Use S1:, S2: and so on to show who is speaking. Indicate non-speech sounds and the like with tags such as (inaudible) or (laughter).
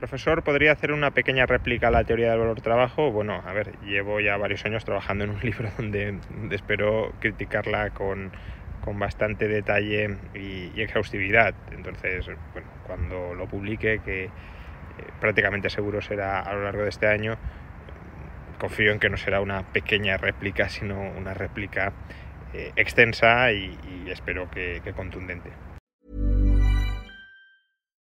S1: Profesor, ¿podría hacer una pequeña réplica a la teoría del valor-trabajo? Bueno, a ver, llevo ya varios años trabajando en un (laughs) libro donde, espero criticarla con, con bastante detalle y, exhaustividad. Entonces, bueno, cuando lo publique, que eh, prácticamente seguro será a lo largo de este año, confío en que no será una pequeña réplica, sino una réplica eh, extensa y, y espero que, que contundente.